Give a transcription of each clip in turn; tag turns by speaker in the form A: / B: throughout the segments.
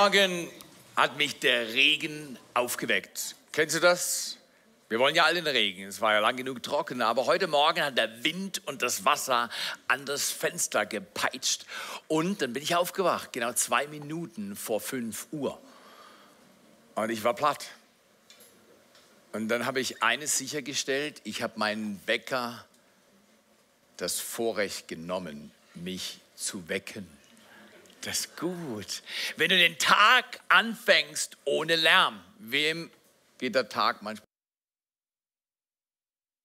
A: Heute Morgen hat mich der Regen aufgeweckt. Kennst du das? Wir wollen ja alle den Regen. Es war ja lang genug trocken, aber heute Morgen hat der Wind und das Wasser an das Fenster gepeitscht. Und dann bin ich aufgewacht, genau zwei Minuten vor 5 Uhr. Und ich war platt. Und dann habe ich eines sichergestellt, ich habe meinen Wecker das Vorrecht genommen, mich zu wecken. Das ist gut. Wenn du den Tag anfängst ohne Lärm, wem geht der Tag manchmal?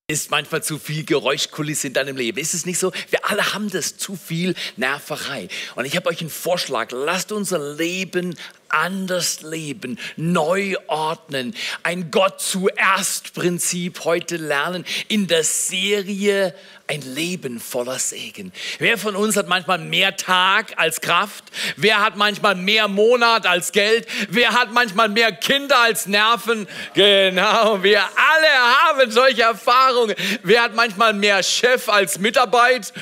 A: Ist manchmal zu viel Geräuschkulisse in deinem Leben. Ist es nicht so? Wir alle haben das, zu viel Nerverei. Und ich habe euch einen Vorschlag. Lasst unser Leben anders leben, neu ordnen, ein Gott zuerst Prinzip heute lernen in der Serie ein Leben voller Segen. Wer von uns hat manchmal mehr Tag als Kraft? Wer hat manchmal mehr Monat als Geld? Wer hat manchmal mehr Kinder als Nerven? Genau, wir alle haben solche Erfahrungen. Wer hat manchmal mehr Chef als Mitarbeit?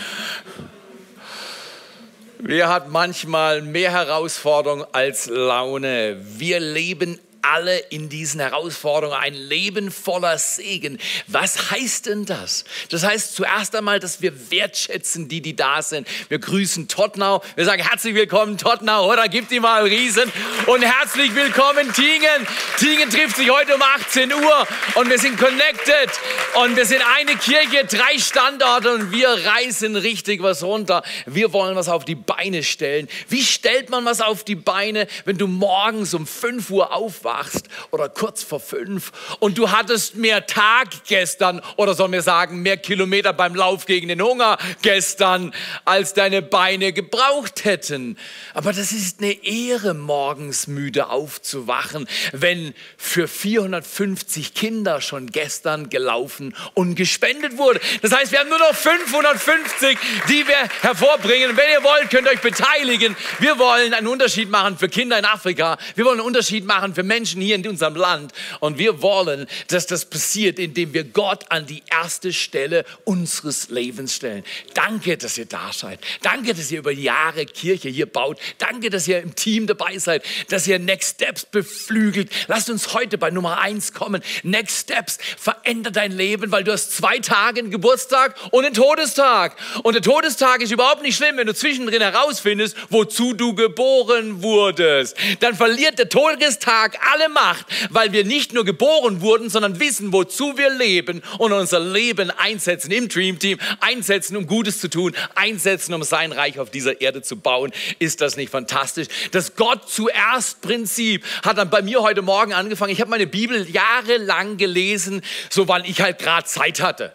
A: Wer hat manchmal mehr Herausforderung als Laune? Wir leben alle in diesen Herausforderungen, ein Leben voller Segen. Was heißt denn das? Das heißt zuerst einmal, dass wir wertschätzen die, die da sind. Wir grüßen Tottenau. Wir sagen herzlich willkommen Tottenau oder gibt ihm mal Riesen und herzlich willkommen Tingen. Tingen trifft sich heute um 18 Uhr und wir sind connected und wir sind eine Kirche, drei Standorte und wir reißen richtig was runter. Wir wollen was auf die Beine stellen. Wie stellt man was auf die Beine, wenn du morgens um 5 Uhr aufwachst? Aufwachst oder kurz vor fünf und du hattest mehr Tag gestern oder sollen wir sagen mehr Kilometer beim Lauf gegen den Hunger gestern, als deine Beine gebraucht hätten. Aber das ist eine Ehre, morgens müde aufzuwachen, wenn für 450 Kinder schon gestern gelaufen und gespendet wurde. Das heißt, wir haben nur noch 550, die wir hervorbringen. Wenn ihr wollt, könnt ihr euch beteiligen. Wir wollen einen Unterschied machen für Kinder in Afrika. Wir wollen einen Unterschied machen für Menschen, Menschen hier in unserem Land. Und wir wollen, dass das passiert, indem wir Gott an die erste Stelle unseres Lebens stellen. Danke, dass ihr da seid. Danke, dass ihr über Jahre Kirche hier baut. Danke, dass ihr im Team dabei seid, dass ihr Next Steps beflügelt. Lasst uns heute bei Nummer eins kommen. Next Steps verändert dein Leben, weil du hast zwei Tage einen Geburtstag und einen Todestag. Und der Todestag ist überhaupt nicht schlimm, wenn du zwischendrin herausfindest, wozu du geboren wurdest. Dann verliert der Todestag alle Macht, weil wir nicht nur geboren wurden, sondern wissen, wozu wir leben und unser Leben einsetzen im Dream Team, einsetzen, um Gutes zu tun, einsetzen, um sein Reich auf dieser Erde zu bauen. Ist das nicht fantastisch? Das Gott zuerst Prinzip hat dann bei mir heute Morgen angefangen. Ich habe meine Bibel jahrelang gelesen, so weil ich halt gerade Zeit hatte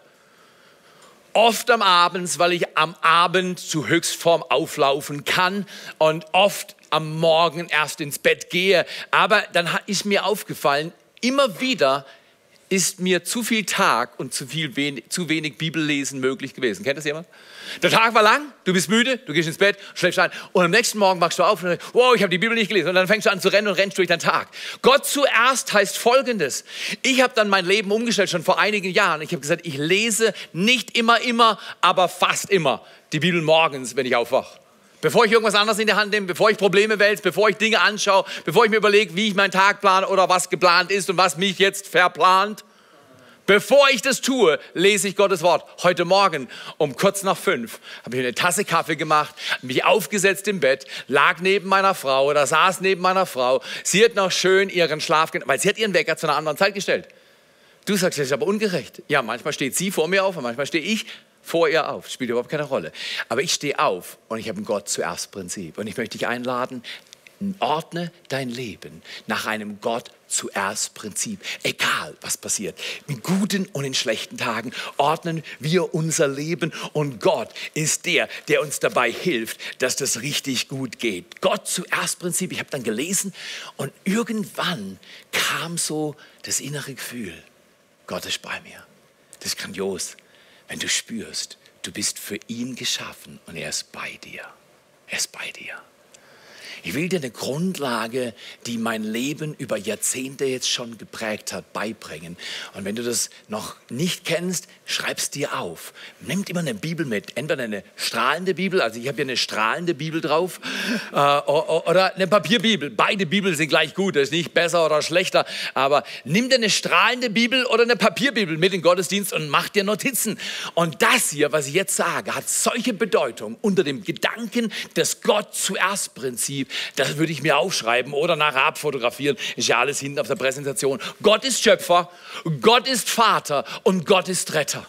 A: oft am Abend, weil ich am Abend zu Höchstform auflaufen kann und oft am Morgen erst ins Bett gehe. Aber dann ist mir aufgefallen, immer wieder ist mir zu viel Tag und zu, viel wenig, zu wenig Bibellesen möglich gewesen. Kennt das jemand? Der Tag war lang, du bist müde, du gehst ins Bett, schläfst ein und am nächsten Morgen wachst du auf und sagst, wow, ich habe die Bibel nicht gelesen. Und dann fängst du an zu rennen und rennst durch den Tag. Gott zuerst heißt Folgendes. Ich habe dann mein Leben umgestellt, schon vor einigen Jahren. Ich habe gesagt, ich lese nicht immer, immer, aber fast immer die Bibel morgens, wenn ich aufwache. Bevor ich irgendwas anderes in die Hand nehme, bevor ich Probleme wälze, bevor ich Dinge anschaue, bevor ich mir überlege, wie ich meinen Tag plane oder was geplant ist und was mich jetzt verplant. Bevor ich das tue, lese ich Gottes Wort. Heute Morgen um kurz nach fünf habe ich eine Tasse Kaffee gemacht, mich aufgesetzt im Bett, lag neben meiner Frau oder saß neben meiner Frau. Sie hat noch schön ihren Schlaf, weil sie hat ihren Wecker zu einer anderen Zeit gestellt. Du sagst, das ist aber ungerecht. Ja, manchmal steht sie vor mir auf und manchmal stehe ich vor ihr auf. Spielt überhaupt keine Rolle. Aber ich stehe auf und ich habe ein Gott zuerst Prinzip. Und ich möchte dich einladen, ordne dein Leben nach einem Gott zuerst Prinzip. Egal, was passiert. In guten und in schlechten Tagen ordnen wir unser Leben und Gott ist der, der uns dabei hilft, dass das richtig gut geht. Gott zuerst Prinzip. Ich habe dann gelesen und irgendwann kam so das innere Gefühl, Gott ist bei mir. Das ist grandios wenn du spürst, du bist für ihn geschaffen und er ist bei dir. Er ist bei dir. Ich will dir eine Grundlage, die mein Leben über Jahrzehnte jetzt schon geprägt hat, beibringen. Und wenn du das noch nicht kennst, schreib's dir auf. Nimm immer eine Bibel mit. Entweder eine strahlende Bibel, also ich habe hier eine strahlende Bibel drauf, äh, oder eine Papierbibel. Beide Bibeln sind gleich gut, das ist nicht besser oder schlechter. Aber nimm dir eine strahlende Bibel oder eine Papierbibel mit in den Gottesdienst und mach dir Notizen. Und das hier, was ich jetzt sage, hat solche Bedeutung unter dem Gedanken des Gott zuerst Prinzip. Das würde ich mir aufschreiben oder nachher abfotografieren. Ist ja alles hinten auf der Präsentation. Gott ist Schöpfer, Gott ist Vater und Gott ist Retter.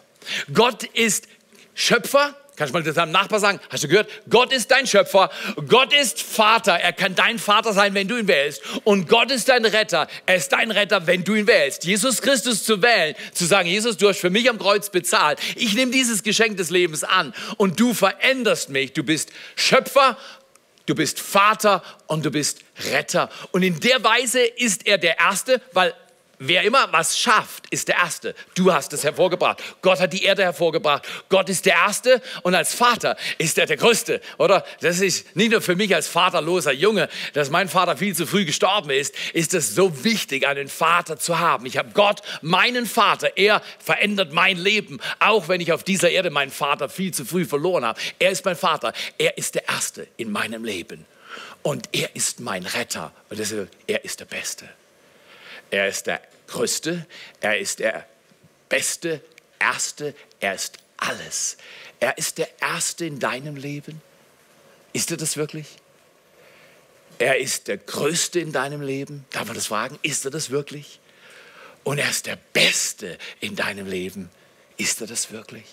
A: Gott ist Schöpfer, Kannst du mal deinem Nachbar sagen, hast du gehört? Gott ist dein Schöpfer, Gott ist Vater, er kann dein Vater sein, wenn du ihn wählst. Und Gott ist dein Retter, er ist dein Retter, wenn du ihn wählst. Jesus Christus zu wählen, zu sagen, Jesus, du hast für mich am Kreuz bezahlt. Ich nehme dieses Geschenk des Lebens an und du veränderst mich. Du bist Schöpfer, du bist Vater und du bist Retter. Und in der Weise ist er der Erste, weil Wer immer was schafft, ist der Erste. Du hast es hervorgebracht. Gott hat die Erde hervorgebracht. Gott ist der Erste und als Vater ist er der Größte, oder? Das ist nicht nur für mich als vaterloser Junge, dass mein Vater viel zu früh gestorben ist, ist es so wichtig, einen Vater zu haben. Ich habe Gott, meinen Vater. Er verändert mein Leben, auch wenn ich auf dieser Erde meinen Vater viel zu früh verloren habe. Er ist mein Vater. Er ist der Erste in meinem Leben. Und er ist mein Retter. Und deshalb, er ist der Beste. Er ist der Größte, er ist der Beste, Erste, er ist alles. Er ist der Erste in deinem Leben. Ist er das wirklich? Er ist der Größte in deinem Leben. Darf man das fragen? Ist er das wirklich? Und er ist der Beste in deinem Leben. Ist er das wirklich?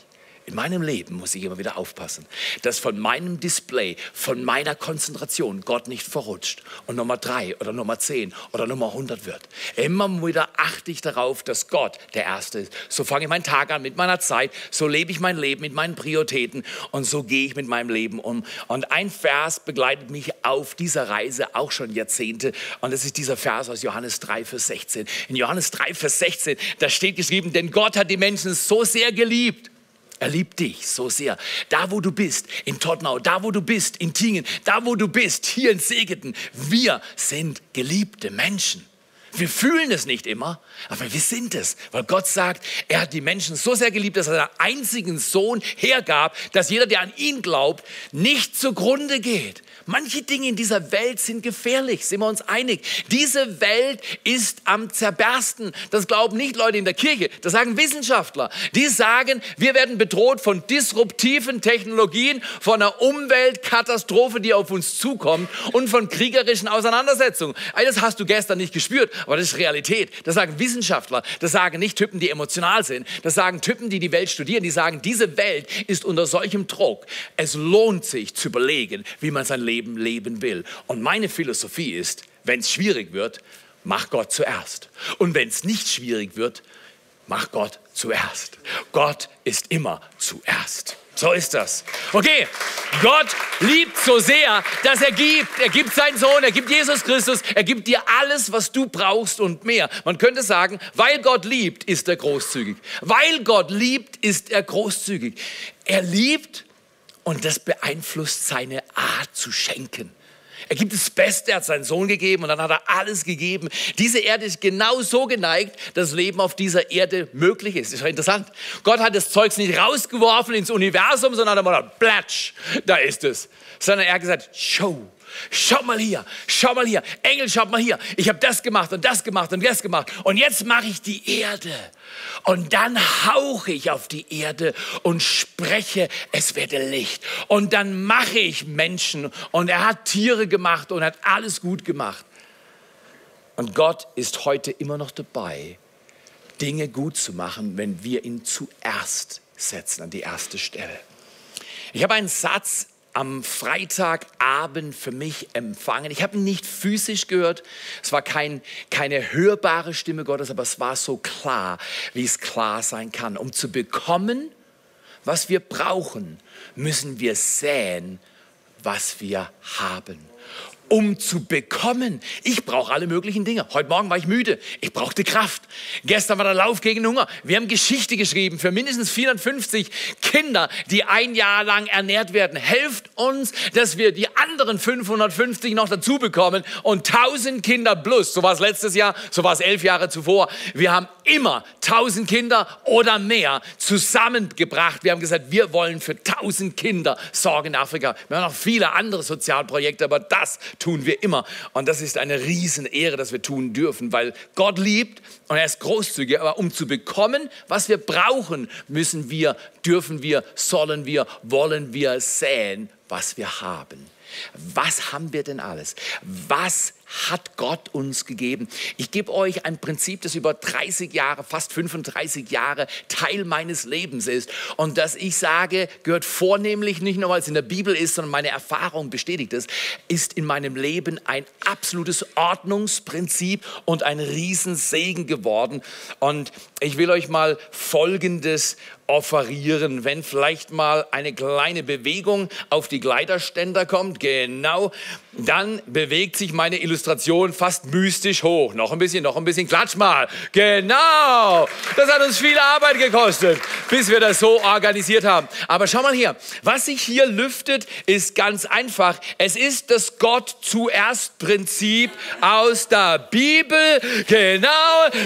A: In meinem Leben muss ich immer wieder aufpassen, dass von meinem Display, von meiner Konzentration Gott nicht verrutscht und Nummer drei oder Nummer zehn oder Nummer 100 wird. Immer wieder achte ich darauf, dass Gott der Erste ist. So fange ich meinen Tag an mit meiner Zeit, so lebe ich mein Leben mit meinen Prioritäten und so gehe ich mit meinem Leben um. Und ein Vers begleitet mich auf dieser Reise auch schon Jahrzehnte und das ist dieser Vers aus Johannes 3, Vers 16. In Johannes 3, Vers 16, da steht geschrieben, denn Gott hat die Menschen so sehr geliebt, er liebt dich so sehr. Da, wo du bist, in Tottenau, da, wo du bist, in Tingen, da, wo du bist, hier in Segeten. Wir sind geliebte Menschen. Wir fühlen es nicht immer, aber wir sind es, weil Gott sagt, er hat die Menschen so sehr geliebt, dass er seinen einzigen Sohn hergab, dass jeder, der an ihn glaubt, nicht zugrunde geht, Manche Dinge in dieser Welt sind gefährlich, sind wir uns einig. Diese Welt ist am zerbersten. Das glauben nicht Leute in der Kirche, das sagen Wissenschaftler. Die sagen, wir werden bedroht von disruptiven Technologien, von einer Umweltkatastrophe, die auf uns zukommt und von kriegerischen Auseinandersetzungen. Das hast du gestern nicht gespürt, aber das ist Realität. Das sagen Wissenschaftler, das sagen nicht Typen, die emotional sind, das sagen Typen, die die Welt studieren, die sagen, diese Welt ist unter solchem Druck. Es lohnt sich zu überlegen, wie man sein Leben Leben will. Und meine Philosophie ist, wenn es schwierig wird, mach Gott zuerst. Und wenn es nicht schwierig wird, mach Gott zuerst. Gott ist immer zuerst. So ist das. Okay, Gott liebt so sehr, dass er gibt. Er gibt seinen Sohn, er gibt Jesus Christus, er gibt dir alles, was du brauchst und mehr. Man könnte sagen, weil Gott liebt, ist er großzügig. Weil Gott liebt, ist er großzügig. Er liebt und das beeinflusst seine Art zu schenken. Er gibt das Beste, er hat seinen Sohn gegeben und dann hat er alles gegeben. Diese Erde ist genau so geneigt, dass Leben auf dieser Erde möglich ist. Ist doch interessant. Gott hat das Zeugs nicht rausgeworfen ins Universum, sondern er hat gesagt, platsch, da ist es. Sondern er hat gesagt, show, Schau mal hier, schau mal hier, Engel, schau mal hier. Ich habe das gemacht und das gemacht und das gemacht. Und jetzt mache ich die Erde. Und dann hauche ich auf die Erde und spreche, es werde Licht. Und dann mache ich Menschen. Und er hat Tiere gemacht und hat alles gut gemacht. Und Gott ist heute immer noch dabei, Dinge gut zu machen, wenn wir ihn zuerst setzen, an die erste Stelle. Ich habe einen Satz am Freitagabend für mich empfangen. Ich habe ihn nicht physisch gehört, es war kein, keine hörbare Stimme Gottes, aber es war so klar, wie es klar sein kann. Um zu bekommen, was wir brauchen, müssen wir säen, was wir haben. Um zu bekommen. Ich brauche alle möglichen Dinge. Heute Morgen war ich müde. Ich brauchte Kraft. Gestern war der Lauf gegen Hunger. Wir haben Geschichte geschrieben für mindestens 450 Kinder, die ein Jahr lang ernährt werden. Helft uns, dass wir die anderen 550 noch dazu bekommen und 1000 Kinder plus. So war es letztes Jahr, so war es elf Jahre zuvor. Wir haben immer 1000 Kinder oder mehr zusammengebracht. Wir haben gesagt, wir wollen für 1000 Kinder sorgen in Afrika. Wir haben noch viele andere Sozialprojekte, aber das tun wir immer. Und das ist eine Riesenehre, dass wir tun dürfen, weil Gott liebt und er ist großzügig. Aber um zu bekommen, was wir brauchen, müssen wir, dürfen wir, sollen wir, wollen wir säen, was wir haben. Was haben wir denn alles? Was hat Gott uns gegeben? Ich gebe euch ein Prinzip, das über 30 Jahre, fast 35 Jahre Teil meines Lebens ist. Und das ich sage, gehört vornehmlich nicht nur, weil es in der Bibel ist, sondern meine Erfahrung bestätigt es, ist in meinem Leben ein absolutes Ordnungsprinzip und ein Riesensegen geworden. Und ich will euch mal Folgendes offerieren, wenn vielleicht mal eine kleine Bewegung auf die Gleiterständer kommt, genau, dann bewegt sich meine Illustration fast mystisch hoch. Noch ein bisschen, noch ein bisschen, klatsch mal. Genau, das hat uns viel Arbeit gekostet, bis wir das so organisiert haben. Aber schau mal hier, was sich hier lüftet, ist ganz einfach. Es ist das Gott zuerst Prinzip aus der Bibel. Genau,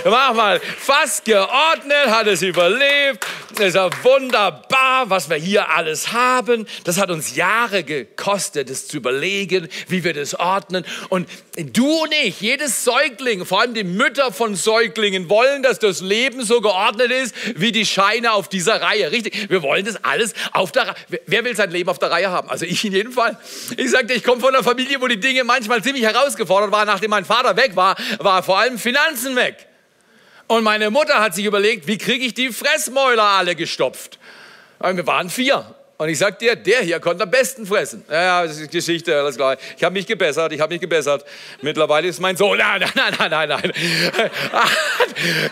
A: mach mal, fast geordnet, hat es überlebt ist ja wunderbar, was wir hier alles haben. Das hat uns Jahre gekostet, es zu überlegen, wie wir das ordnen. Und du und ich, jedes Säugling, vor allem die Mütter von Säuglingen, wollen, dass das Leben so geordnet ist wie die Scheine auf dieser Reihe. Richtig, wir wollen das alles auf der Reihe. Wer will sein Leben auf der Reihe haben? Also ich in jedem Fall. Ich sagte, ich komme von einer Familie, wo die Dinge manchmal ziemlich herausgefordert waren. Nachdem mein Vater weg war, war vor allem Finanzen weg. Und meine Mutter hat sich überlegt, wie kriege ich die Fressmäuler alle gestopft? Und wir waren vier. Und ich sag dir, der hier konnte am besten fressen. Ja, das ist Geschichte, alles klar. Ich habe mich gebessert, ich habe mich gebessert. Mittlerweile ist mein Sohn, nein, nein, nein, nein, nein. nein,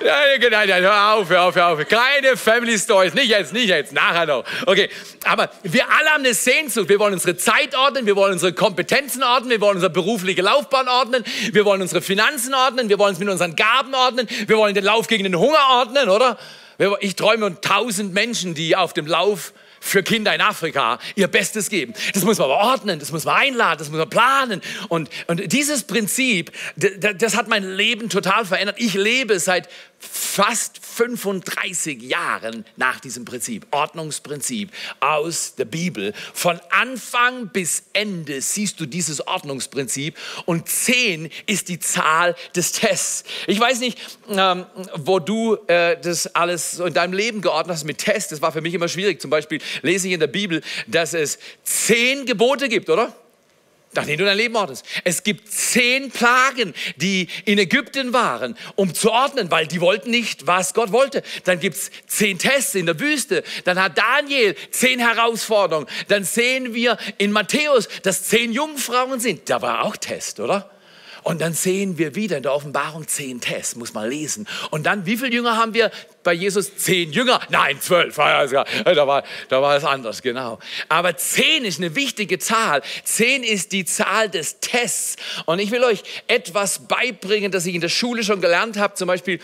A: nein, nein, hör auf, hör auf, hör auf. Keine Family Stories, nicht jetzt, nicht jetzt, nachher noch. Okay, aber wir alle haben eine Sehnsucht. Wir wollen unsere Zeit ordnen, wir wollen unsere Kompetenzen ordnen, wir wollen unsere berufliche Laufbahn ordnen, wir wollen unsere Finanzen ordnen, wir wollen es mit unseren Gaben ordnen, wir wollen den Lauf gegen den Hunger ordnen, oder? Ich träume um tausend Menschen, die auf dem Lauf für Kinder in Afrika ihr Bestes geben. Das muss man aber ordnen, das muss man einladen, das muss man planen. Und, und dieses Prinzip, das hat mein Leben total verändert. Ich lebe seit fast 35 Jahren nach diesem Prinzip, Ordnungsprinzip aus der Bibel. Von Anfang bis Ende siehst du dieses Ordnungsprinzip und 10 ist die Zahl des Tests. Ich weiß nicht, ähm, wo du äh, das alles so in deinem Leben geordnet hast mit Tests. Das war für mich immer schwierig. Zum Beispiel lese ich in der Bibel, dass es 10 Gebote gibt, oder? Nach denen du dein Leben ordnest. Es gibt zehn Plagen, die in Ägypten waren, um zu ordnen, weil die wollten nicht, was Gott wollte. Dann gibt es zehn Tests in der Wüste. Dann hat Daniel zehn Herausforderungen. Dann sehen wir in Matthäus, dass zehn Jungfrauen sind. Da war auch Test, oder? Und dann sehen wir wieder in der Offenbarung zehn Tests, muss man lesen. Und dann, wie viele Jünger haben wir bei Jesus? Zehn Jünger? Nein, zwölf. Da war, da war es anders, genau. Aber zehn ist eine wichtige Zahl. Zehn ist die Zahl des Tests. Und ich will euch etwas beibringen, das ich in der Schule schon gelernt habe. Zum Beispiel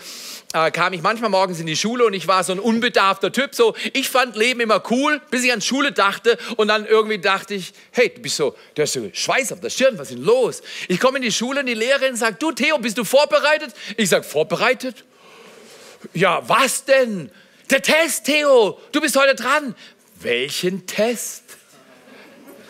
A: äh, kam ich manchmal morgens in die Schule und ich war so ein unbedarfter Typ. So, ich fand Leben immer cool, bis ich an Schule dachte und dann irgendwie dachte ich, hey, du bist so, du hast so Schweiß auf der Stirn, was ist denn los? Ich komme in die Schule und die Lehrerin sagt, du Theo, bist du vorbereitet? Ich sage, vorbereitet? Ja, was denn? Der Test, Theo, du bist heute dran. Welchen Test?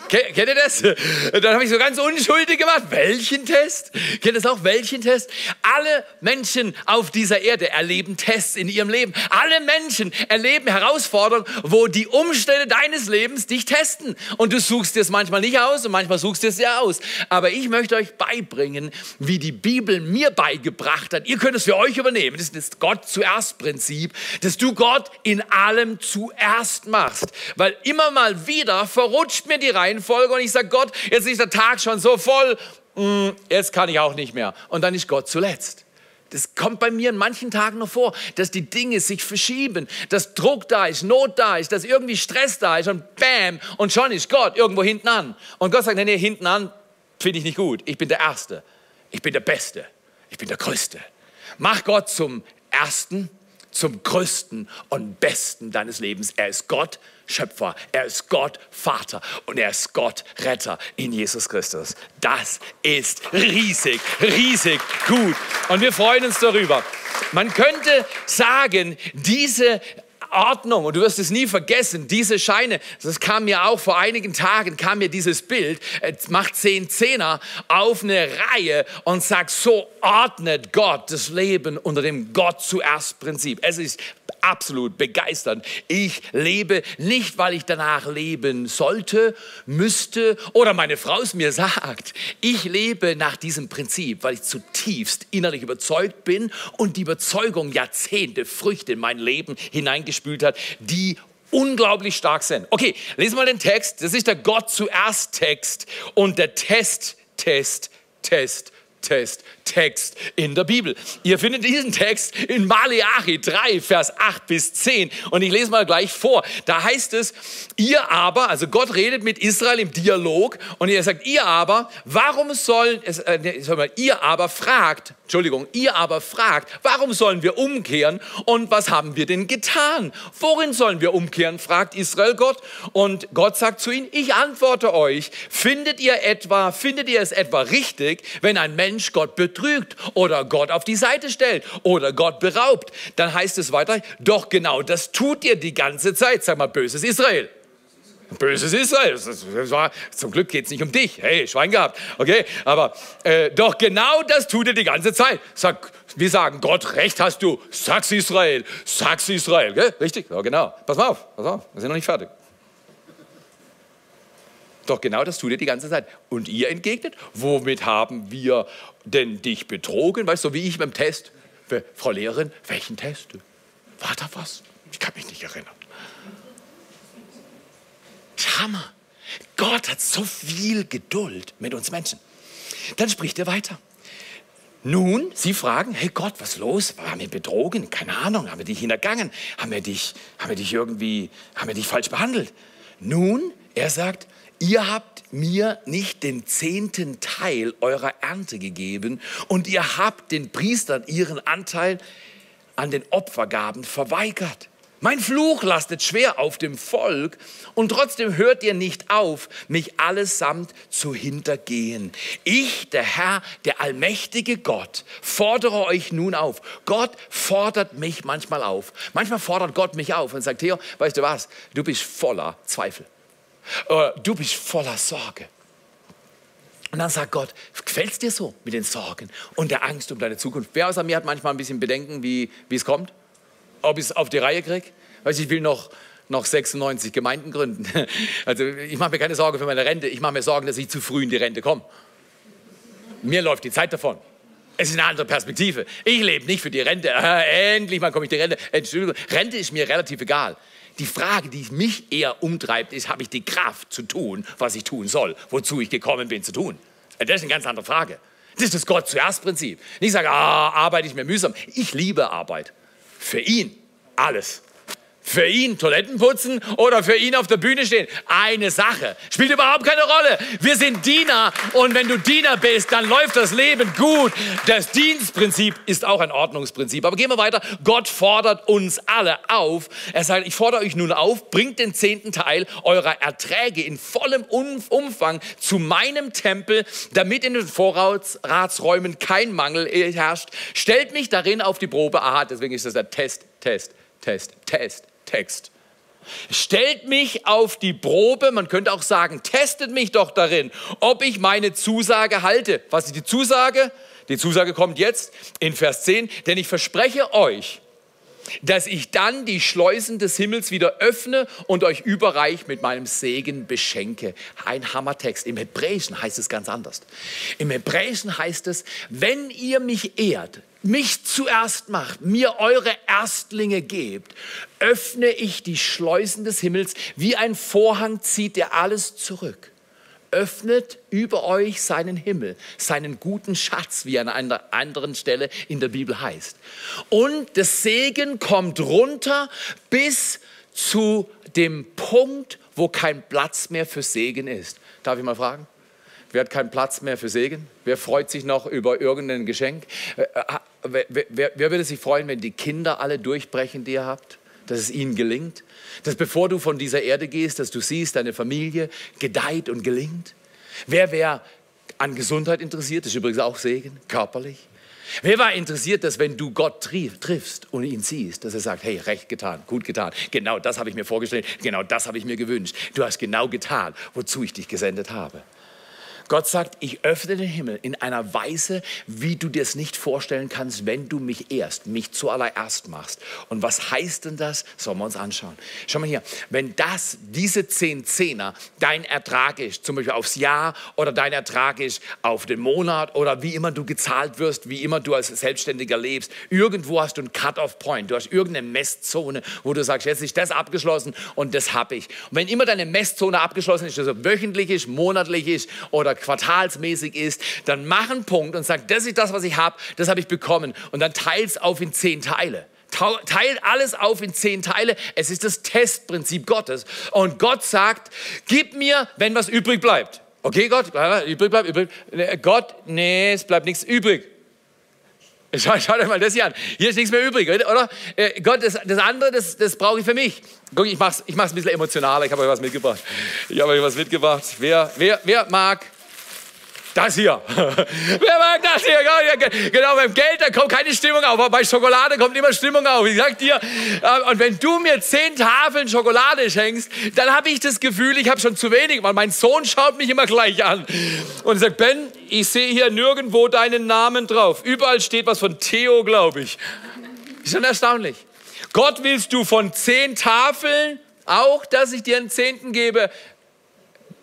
A: Kennt ihr das? Dann habe ich so ganz unschuldig gemacht. Welchen Test? Kennt ihr das auch? Welchen Test? Alle Menschen auf dieser Erde erleben Tests in ihrem Leben. Alle Menschen erleben Herausforderungen, wo die Umstände deines Lebens dich testen. Und du suchst dir es manchmal nicht aus und manchmal suchst du es ja aus. Aber ich möchte euch beibringen, wie die Bibel mir beigebracht hat. Ihr könnt es für euch übernehmen. Das ist das Gott zuerst Prinzip, dass du Gott in allem zuerst machst. Weil immer mal wieder verrutscht mir die Reihenfolge Reihenfolge und ich sage, Gott, jetzt ist der Tag schon so voll, mm, jetzt kann ich auch nicht mehr. Und dann ist Gott zuletzt. Das kommt bei mir in manchen Tagen noch vor, dass die Dinge sich verschieben, dass Druck da ist, Not da ist, dass irgendwie Stress da ist und bam, und schon ist Gott irgendwo hinten an. Und Gott sagt, nee, nee, hinten an, finde ich nicht gut. Ich bin der Erste. Ich bin der Beste. Ich bin der Größte. Mach Gott zum Ersten, zum Größten und Besten deines Lebens. Er ist Gott, Schöpfer. Er ist Gott, Vater. Und er ist Gott, Retter in Jesus Christus. Das ist riesig, riesig gut. Und wir freuen uns darüber. Man könnte sagen, diese Ordnung. Und du wirst es nie vergessen, diese Scheine, das kam mir auch vor einigen Tagen, kam mir dieses Bild, es macht zehn Zehner auf eine Reihe und sagt, so ordnet Gott das Leben unter dem Gott zuerst Prinzip. Es ist absolut begeisternd. Ich lebe nicht, weil ich danach leben sollte, müsste oder meine Frau es mir sagt. Ich lebe nach diesem Prinzip, weil ich zutiefst innerlich überzeugt bin und die Überzeugung Jahrzehnte Früchte in mein Leben hineingespült hat, die unglaublich stark sind. Okay, lesen mal den Text. Das ist der Gott zuerst Text und der Test, Test, Test Test, Text in der Bibel. Ihr findet diesen Text in Maleachi 3, Vers 8 bis 10. Und ich lese mal gleich vor. Da heißt es, ihr aber, also Gott redet mit Israel im Dialog und er sagt, ihr aber, warum sollen, äh, ihr aber fragt, Entschuldigung, ihr aber fragt, warum sollen wir umkehren und was haben wir denn getan? Worin sollen wir umkehren? fragt Israel Gott. Und Gott sagt zu ihnen, ich antworte euch, findet ihr etwa, findet ihr es etwa richtig, wenn ein Mensch Gott betrügt oder Gott auf die Seite stellt oder Gott beraubt? Dann heißt es weiter, doch genau das tut ihr die ganze Zeit. Sag mal, böses Israel. Böses Israel. Zum Glück geht es nicht um dich. Hey, Schwein gehabt. Okay, aber äh, doch genau das tut er die ganze Zeit. Sag, wir sagen, Gott, recht hast du. Sag's Israel. Sag's Israel. Gell? Richtig? Ja, genau. Pass mal auf. Pass auf. Wir sind noch nicht fertig. Doch genau das tut er die ganze Zeit. Und ihr entgegnet, womit haben wir denn dich betrogen? Weißt du, wie ich beim Test. Frau Lehrerin, welchen Test? War da was? Ich kann mich nicht erinnern. Hammer. Gott hat so viel Geduld mit uns Menschen. Dann spricht er weiter. Nun, Sie fragen, hey Gott, was ist los? Haben wir betrogen? Keine Ahnung, haben wir dich hintergangen? Haben wir dich, haben wir dich irgendwie, haben wir dich falsch behandelt? Nun, er sagt, ihr habt mir nicht den zehnten Teil eurer Ernte gegeben und ihr habt den Priestern ihren Anteil an den Opfergaben verweigert. Mein Fluch lastet schwer auf dem Volk und trotzdem hört ihr nicht auf, mich allesamt zu hintergehen. Ich, der Herr, der allmächtige Gott, fordere euch nun auf. Gott fordert mich manchmal auf. Manchmal fordert Gott mich auf und sagt, Theo, weißt du was, du bist voller Zweifel. Du bist voller Sorge. Und dann sagt Gott, gefällt es dir so mit den Sorgen und der Angst um deine Zukunft? Wer außer mir hat manchmal ein bisschen Bedenken, wie, es kommt? ob ich es auf die Reihe kriege. Weiß ich will noch, noch 96 Gemeinden gründen. Also ich mache mir keine Sorge für meine Rente. Ich mache mir Sorgen, dass ich zu früh in die Rente komme. Mir läuft die Zeit davon. Es ist eine andere Perspektive. Ich lebe nicht für die Rente. Äh, endlich mal komme ich die Rente. Entschuldigung, Rente ist mir relativ egal. Die Frage, die mich eher umtreibt, ist, habe ich die Kraft zu tun, was ich tun soll, wozu ich gekommen bin zu tun? Das ist eine ganz andere Frage. Das ist das Gott zuerst Prinzip. Nicht sagen, ah, arbeite ich mir mühsam. Ich liebe Arbeit. Für ihn alles. Für ihn Toiletten putzen oder für ihn auf der Bühne stehen. Eine Sache. Spielt überhaupt keine Rolle. Wir sind Diener und wenn du Diener bist, dann läuft das Leben gut. Das Dienstprinzip ist auch ein Ordnungsprinzip. Aber gehen wir weiter. Gott fordert uns alle auf. Er sagt, ich fordere euch nun auf, bringt den zehnten Teil eurer Erträge in vollem Umfang zu meinem Tempel, damit in den Vorratsräumen kein Mangel herrscht. Stellt mich darin auf die Probe. Aha, deswegen ist das der Test, Test, Test, Test. Text. Stellt mich auf die Probe, man könnte auch sagen, testet mich doch darin, ob ich meine Zusage halte. Was ist die Zusage? Die Zusage kommt jetzt in Vers 10, denn ich verspreche euch, dass ich dann die Schleusen des Himmels wieder öffne und euch überreich mit meinem Segen beschenke. Ein Hammertext. Im Hebräischen heißt es ganz anders. Im Hebräischen heißt es, wenn ihr mich ehrt, mich zuerst macht, mir eure Erstlinge gebt, öffne ich die Schleusen des Himmels, wie ein Vorhang zieht er alles zurück. Öffnet über euch seinen Himmel, seinen guten Schatz, wie an einer anderen Stelle in der Bibel heißt. Und das Segen kommt runter bis zu dem Punkt, wo kein Platz mehr für Segen ist. Darf ich mal fragen? Wer hat keinen Platz mehr für Segen? Wer freut sich noch über irgendein Geschenk? Äh, äh, wer, wer, wer würde sich freuen, wenn die Kinder alle durchbrechen, die ihr habt? Dass es ihnen gelingt? Dass bevor du von dieser Erde gehst, dass du siehst, deine Familie gedeiht und gelingt? Wer wäre an Gesundheit interessiert? Das ist übrigens auch Segen, körperlich. Wer war interessiert, dass wenn du Gott triffst und ihn siehst, dass er sagt, hey, recht getan, gut getan, genau das habe ich mir vorgestellt, genau das habe ich mir gewünscht. Du hast genau getan, wozu ich dich gesendet habe. Gott sagt, ich öffne den Himmel in einer Weise, wie du dir es nicht vorstellen kannst, wenn du mich erst, mich zuallererst machst. Und was heißt denn das? Sollen wir uns anschauen. Schau mal hier, wenn das, diese zehn Zehner dein Ertrag ist, zum Beispiel aufs Jahr oder dein Ertrag ist auf den Monat oder wie immer du gezahlt wirst, wie immer du als Selbstständiger lebst, irgendwo hast du einen Cut-off-Point, du hast irgendeine Messzone, wo du sagst, jetzt ist das abgeschlossen und das habe ich. Und wenn immer deine Messzone abgeschlossen ist, also wöchentlich ist, monatlich ist oder quartalsmäßig ist, dann mach einen Punkt und sag, das ist das, was ich habe, das habe ich bekommen. Und dann teils auf in zehn Teile. Teilt alles auf in zehn Teile. Es ist das Testprinzip Gottes. Und Gott sagt, gib mir, wenn was übrig bleibt. Okay, Gott, übrig bleibt, übrig. Gott, nee, es bleibt nichts übrig. Schau, schau dir mal das hier an. Hier ist nichts mehr übrig, oder? Äh, Gott, das, das andere, das, das brauche ich für mich. Guck, ich mache es ich ein bisschen emotionaler. Ich habe euch was mitgebracht. Ich habe euch was mitgebracht. Wer, wer, wer mag das hier. Wer mag das hier? Genau, beim Geld, da kommt keine Stimmung auf, aber bei Schokolade kommt immer Stimmung auf. Ich sag dir, äh, und wenn du mir zehn Tafeln Schokolade schenkst, dann habe ich das Gefühl, ich habe schon zu wenig, weil mein Sohn schaut mich immer gleich an und sagt, Ben, ich sehe hier nirgendwo deinen Namen drauf. Überall steht was von Theo, glaube ich. Ist schon erstaunlich. Gott willst du von zehn Tafeln auch, dass ich dir einen Zehnten gebe,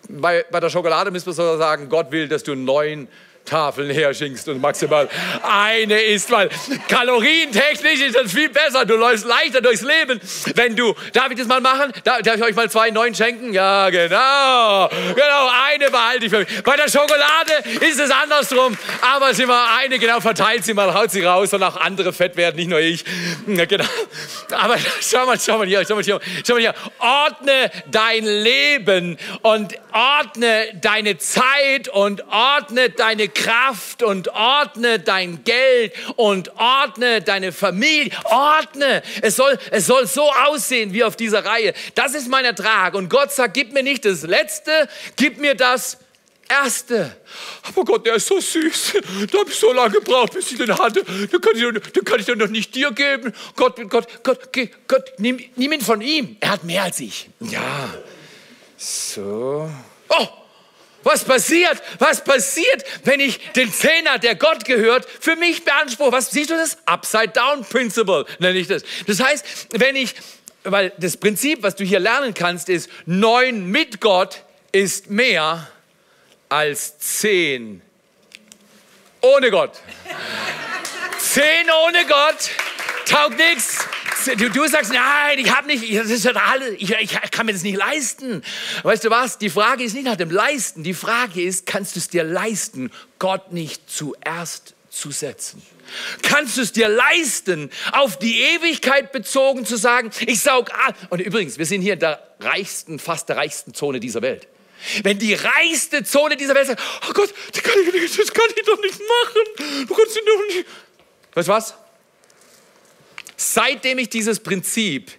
A: bei, bei der Schokolade müssen wir so sagen, Gott will, dass du neun Tafeln herschinkst und maximal eine isst, weil kalorientechnisch ist das viel besser. Du läufst leichter durchs Leben, wenn du, darf ich das mal machen? Darf, darf ich euch mal zwei neun schenken? Ja, genau. Genau, eine behalte ich für mich. Bei der Schokolade ist es andersrum, aber ist immer eine, genau, verteilt sie mal, haut sie raus und auch andere fett werden, nicht nur ich. Ja, genau. Aber schau mal, schau mal hier, schau mal hier, schau mal hier. Ordne dein Leben und ordne deine Zeit und ordne deine Kraft und ordne dein Geld und ordne deine Familie. Ordne. Es soll, es soll so aussehen wie auf dieser Reihe. Das ist mein Ertrag. Und Gott sagt, gib mir nicht das Letzte, gib mir das Erste. Aber Gott, der ist so süß. Da habe ich so lange gebraucht, bis ich den hatte. Den kann ich, den kann ich doch nicht dir geben. Gott, Gott, Gott, Gott, nimm, nimm ihn von ihm. Er hat mehr als ich. Ja. So. Oh, was passiert? Was passiert, wenn ich den Zehner, der Gott gehört, für mich beanspruche? Was siehst du das? Upside Down Principle nenne ich das. Das heißt, wenn ich, weil das Prinzip, was du hier lernen kannst, ist, neun mit Gott ist mehr als zehn ohne Gott. zehn ohne Gott taugt nichts. Du, du sagst, nein, ich habe nicht, das ist alles, ich, ich kann mir das nicht leisten. Weißt du was? Die Frage ist nicht nach dem Leisten. Die Frage ist, kannst du es dir leisten, Gott nicht zuerst zu setzen? Kannst du es dir leisten, auf die Ewigkeit bezogen zu sagen, ich saug an. Und übrigens, wir sind hier in der reichsten, fast der reichsten Zone dieser Welt. Wenn die reichste Zone dieser Welt sagt, oh Gott, das kann ich, das kann ich doch nicht machen. Du kannst ihn doch nicht. Weißt du was? Seitdem ich dieses Prinzip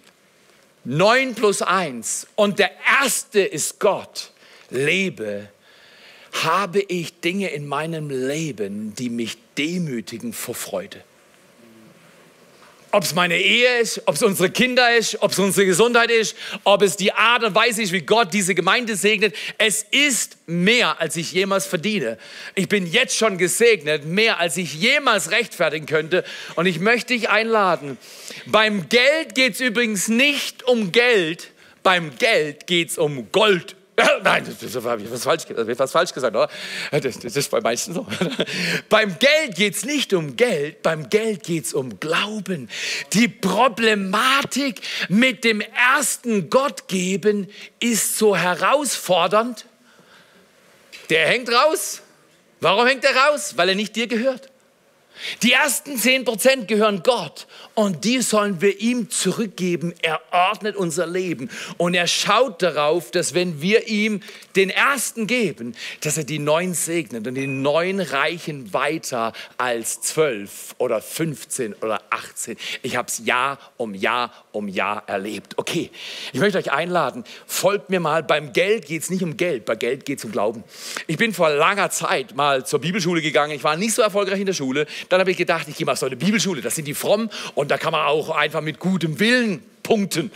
A: 9 plus 1 und der erste ist Gott lebe, habe ich Dinge in meinem Leben, die mich demütigen vor Freude. Ob es meine Ehe ist, ob es unsere Kinder ist, ob es unsere Gesundheit ist, ob es die Art und Weise ist, wie Gott diese Gemeinde segnet. Es ist mehr, als ich jemals verdiene. Ich bin jetzt schon gesegnet, mehr, als ich jemals rechtfertigen könnte. Und ich möchte dich einladen. Beim Geld geht es übrigens nicht um Geld, beim Geld geht es um Gold. Nein, das, habe ich was falsch, was falsch gesagt, oder? Das, das ist bei meisten so. beim Geld geht es nicht um Geld, beim Geld geht es um Glauben. Die Problematik mit dem ersten Gott geben ist so herausfordernd. Der hängt raus. Warum hängt er raus? Weil er nicht dir gehört. Die ersten 10% gehören Gott und die sollen wir ihm zurückgeben. Er ordnet unser Leben und er schaut darauf, dass wenn wir ihm den ersten geben, dass er die neun segnet und die neun reichen weiter als zwölf oder 15 oder 18. Ich habe es Jahr um Jahr um Jahr erlebt. Okay, ich möchte euch einladen, folgt mir mal. Beim Geld geht es nicht um Geld, bei Geld geht es um Glauben. Ich bin vor langer Zeit mal zur Bibelschule gegangen. Ich war nicht so erfolgreich in der Schule. Dann habe ich gedacht, ich gehe mal so eine Bibelschule. Das sind die fromm und da kann man auch einfach mit gutem Willen punkten.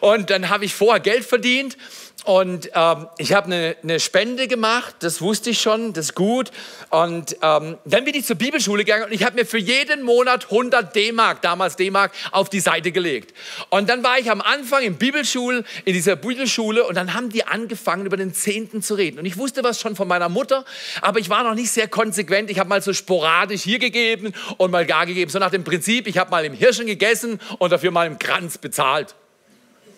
A: Und dann habe ich vorher Geld verdient und ähm, ich habe eine, eine, Spende gemacht, das wusste ich schon, das ist gut. Und ähm, dann bin ich zur Bibelschule gegangen und ich habe mir für jeden Monat 100 D-Mark, damals D-Mark, auf die Seite gelegt. Und dann war ich am Anfang im Bibelschul, in dieser Bibelschule und dann haben die angefangen, über den Zehnten zu reden. Und ich wusste was schon von meiner Mutter, aber ich war noch nicht sehr konsequent. Ich habe mal so sporadisch hier gegeben und mal gar gegeben. So nach dem Prinzip, ich habe mal im Hirschen gegessen und dafür mal im Kranz bezahlt.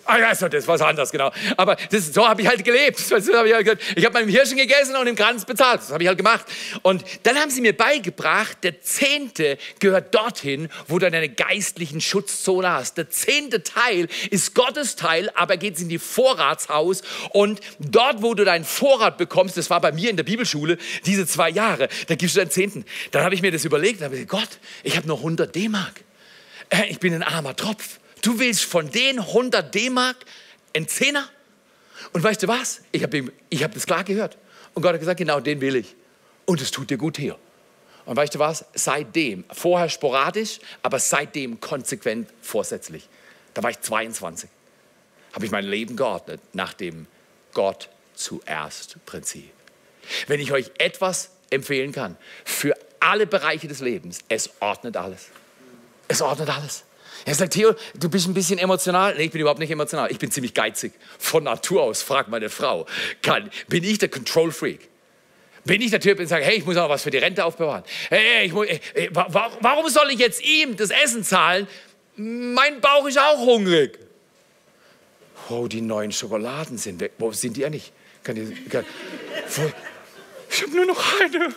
A: Ah ja, so, das ist was anderes, genau. Aber das, so habe ich halt gelebt. Ich halt habe meinem Hirschen gegessen und im Kranz bezahlt. Das habe ich halt gemacht. Und dann haben sie mir beigebracht, der Zehnte gehört dorthin, wo du deine geistlichen Schutzzone hast. Der zehnte Teil ist Gottes Teil, aber geht in die Vorratshaus. Und dort, wo du deinen Vorrat bekommst, das war bei mir in der Bibelschule, diese zwei Jahre, da gibst du deinen Zehnten. Dann habe ich mir das überlegt und habe gesagt, Gott, ich habe nur 100 D-Mark. Äh, ich bin ein armer Tropf. Du willst von den 100 D-Mark einen Zehner? Und weißt du was? Ich habe hab das klar gehört. Und Gott hat gesagt, genau den will ich. Und es tut dir gut hier. Und weißt du was? Seitdem, vorher sporadisch, aber seitdem konsequent vorsätzlich. Da war ich 22. Habe ich mein Leben geordnet nach dem Gott zuerst Prinzip. Wenn ich euch etwas empfehlen kann, für alle Bereiche des Lebens, es ordnet alles. Es ordnet alles. Er sagt, Theo, du bist ein bisschen emotional. Nee, ich bin überhaupt nicht emotional. Ich bin ziemlich geizig. Von Natur aus, fragt meine Frau. Kann, bin ich der Control Freak? Bin ich der Typ, der sagt, hey, ich muss auch was für die Rente aufbewahren. Hey, muss, hey, warum soll ich jetzt ihm das Essen zahlen? Mein Bauch ist auch hungrig. Oh, die neuen Schokoladen sind weg. Wo sind die eigentlich? Kann ich, kann, ich habe nur noch eine.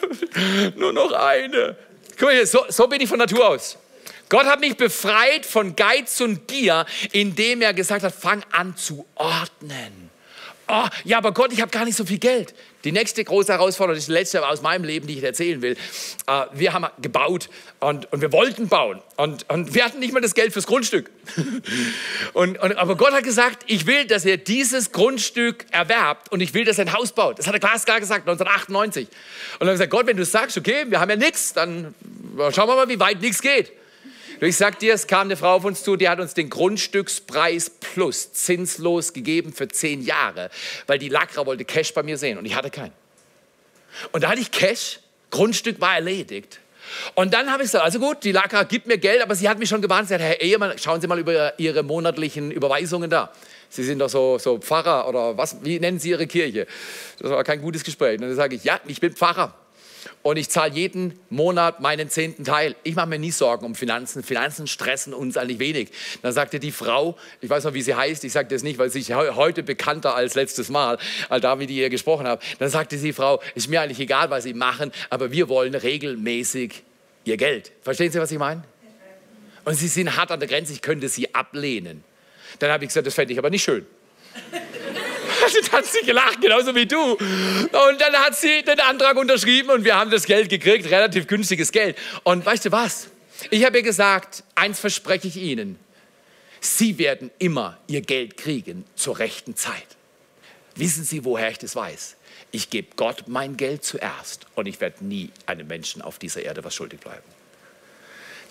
A: Nur noch eine. Guck mal hier, so, so bin ich von Natur aus. Gott hat mich befreit von Geiz und Gier, indem er gesagt hat, fang an zu ordnen. Oh, ja, aber Gott, ich habe gar nicht so viel Geld. Die nächste große Herausforderung, das letzte aus meinem Leben, die ich erzählen will. Uh, wir haben gebaut und, und wir wollten bauen und, und wir hatten nicht mal das Geld fürs Grundstück. und, und, aber Gott hat gesagt, ich will, dass er dieses Grundstück erwerbt und ich will, dass er ein Haus baut. Das hat er glasklar gesagt, 1998. Und dann hat er gesagt, Gott, wenn du sagst, okay, wir haben ja nichts, dann schauen wir mal, wie weit nichts geht. Ich sag dir, es kam eine Frau auf uns zu, die hat uns den Grundstückspreis plus zinslos gegeben für zehn Jahre, weil die Lacra wollte Cash bei mir sehen und ich hatte keinen. Und da hatte ich Cash, Grundstück war erledigt. Und dann habe ich gesagt, also gut, die Lacra gibt mir Geld, aber sie hat mich schon gewarnt, sie hat, Herr Ehemann, schauen Sie mal über Ihre monatlichen Überweisungen da. Sie sind doch so, so Pfarrer oder was, wie nennen Sie Ihre Kirche? Das war kein gutes Gespräch. Und dann sage ich, ja, ich bin Pfarrer und ich zahle jeden Monat meinen zehnten Teil. Ich mache mir nie Sorgen um Finanzen. Finanzen stressen uns eigentlich wenig. Dann sagte die Frau, ich weiß noch, wie sie heißt, ich sage das nicht, weil sie ist heute bekannter als letztes Mal, als da, wie die ihr gesprochen haben. Dann sagte sie, Frau, ist mir eigentlich egal, was Sie machen, aber wir wollen regelmäßig Ihr Geld. Verstehen Sie, was ich meine? Und Sie sind hart an der Grenze, ich könnte Sie ablehnen. Dann habe ich gesagt, das fände ich aber nicht schön. Dann hat sie gelacht, genauso wie du. Und dann hat sie den Antrag unterschrieben und wir haben das Geld gekriegt, relativ günstiges Geld. Und weißt du was? Ich habe ihr gesagt, eins verspreche ich Ihnen. Sie werden immer Ihr Geld kriegen zur rechten Zeit. Wissen Sie, woher ich das weiß? Ich gebe Gott mein Geld zuerst und ich werde nie einem Menschen auf dieser Erde was schuldig bleiben.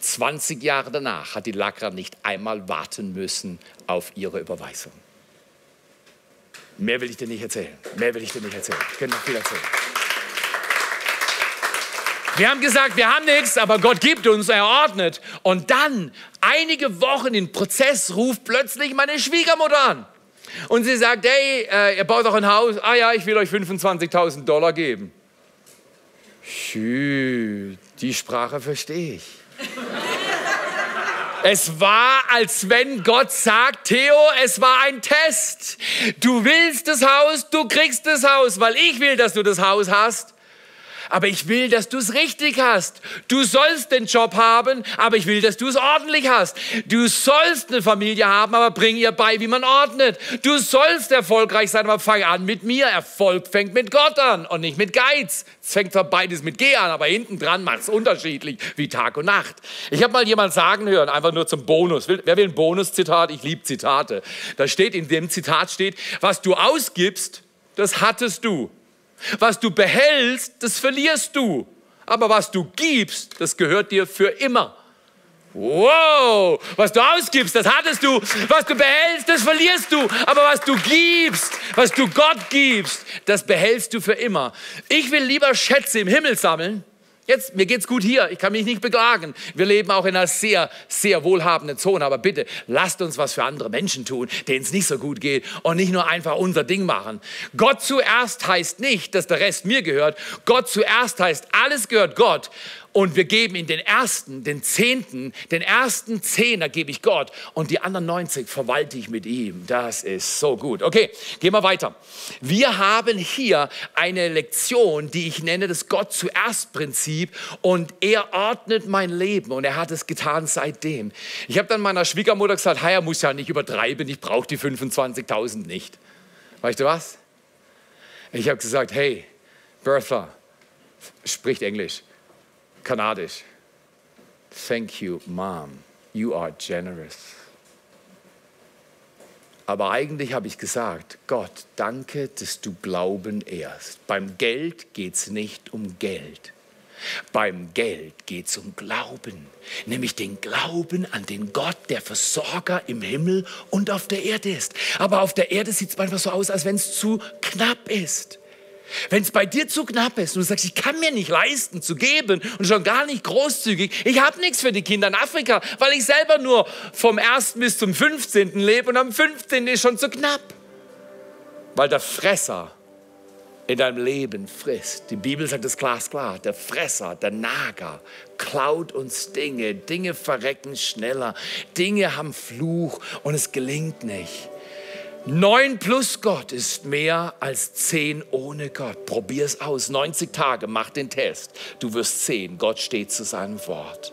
A: 20 Jahre danach hat die Lacra nicht einmal warten müssen auf ihre Überweisung. Mehr will ich dir nicht erzählen. Mehr will ich dir nicht erzählen. Ich könnte noch viel erzählen. Wir haben gesagt, wir haben nichts, aber Gott gibt uns, er ordnet. Und dann, einige Wochen im Prozess, ruft plötzlich meine Schwiegermutter an. Und sie sagt, hey, äh, ihr baut doch ein Haus. Ah ja, ich will euch 25.000 Dollar geben. Schü, die Sprache verstehe ich. Es war, als wenn Gott sagt, Theo, es war ein Test. Du willst das Haus, du kriegst das Haus, weil ich will, dass du das Haus hast. Aber ich will, dass du es richtig hast. Du sollst den Job haben, aber ich will, dass du es ordentlich hast. Du sollst eine Familie haben, aber bring ihr bei, wie man ordnet. Du sollst erfolgreich sein, aber fang an mit mir. Erfolg fängt mit Gott an und nicht mit Geiz. Es fängt zwar beides mit G an, aber hinten dran macht es unterschiedlich, wie Tag und Nacht. Ich habe mal jemand sagen hören, einfach nur zum Bonus. Wer will ein Bonuszitat? Ich liebe Zitate. Da steht, in dem Zitat steht, was du ausgibst, das hattest du. Was du behältst, das verlierst du. Aber was du gibst, das gehört dir für immer. Wow, was du ausgibst, das hattest du. Was du behältst, das verlierst du. Aber was du gibst, was du Gott gibst, das behältst du für immer. Ich will lieber Schätze im Himmel sammeln, Jetzt, mir geht's gut hier, ich kann mich nicht beklagen. Wir leben auch in einer sehr, sehr wohlhabenden Zone, aber bitte lasst uns was für andere Menschen tun, denen es nicht so gut geht und nicht nur einfach unser Ding machen. Gott zuerst heißt nicht, dass der Rest mir gehört. Gott zuerst heißt, alles gehört Gott und wir geben ihn den ersten, den zehnten, den ersten Zehner gebe ich Gott und die anderen 90 verwalte ich mit ihm. Das ist so gut. Okay, gehen wir weiter. Wir haben hier eine Lektion, die ich nenne das Gott zuerst Prinzip und er ordnet mein Leben und er hat es getan seitdem. Ich habe dann meiner Schwiegermutter gesagt, er muss ja nicht übertreiben, ich brauche die 25.000 nicht. Weißt du was? Ich habe gesagt, hey, Bertha, spricht Englisch. Kanadisch. Thank you, Mom. You are generous. Aber eigentlich habe ich gesagt, Gott, danke, dass du Glauben ehrst. Beim Geld geht es nicht um Geld. Beim Geld geht es um Glauben, nämlich den Glauben an den Gott, der Versorger im Himmel und auf der Erde ist. Aber auf der Erde sieht es manchmal so aus, als wenn es zu knapp ist. Wenn es bei dir zu knapp ist und du sagst, ich kann mir nicht leisten zu geben und schon gar nicht großzügig, ich habe nichts für die Kinder in Afrika, weil ich selber nur vom 1. bis zum 15. lebe und am 15. ist schon zu knapp. Weil der Fresser in deinem Leben frisst. Die Bibel sagt es glasklar, der Fresser, der Nager klaut uns Dinge, Dinge verrecken schneller, Dinge haben Fluch und es gelingt nicht. Neun plus Gott ist mehr als zehn ohne Gott. Probier es aus. 90 Tage, mach den Test. Du wirst sehen, Gott steht zu seinem Wort.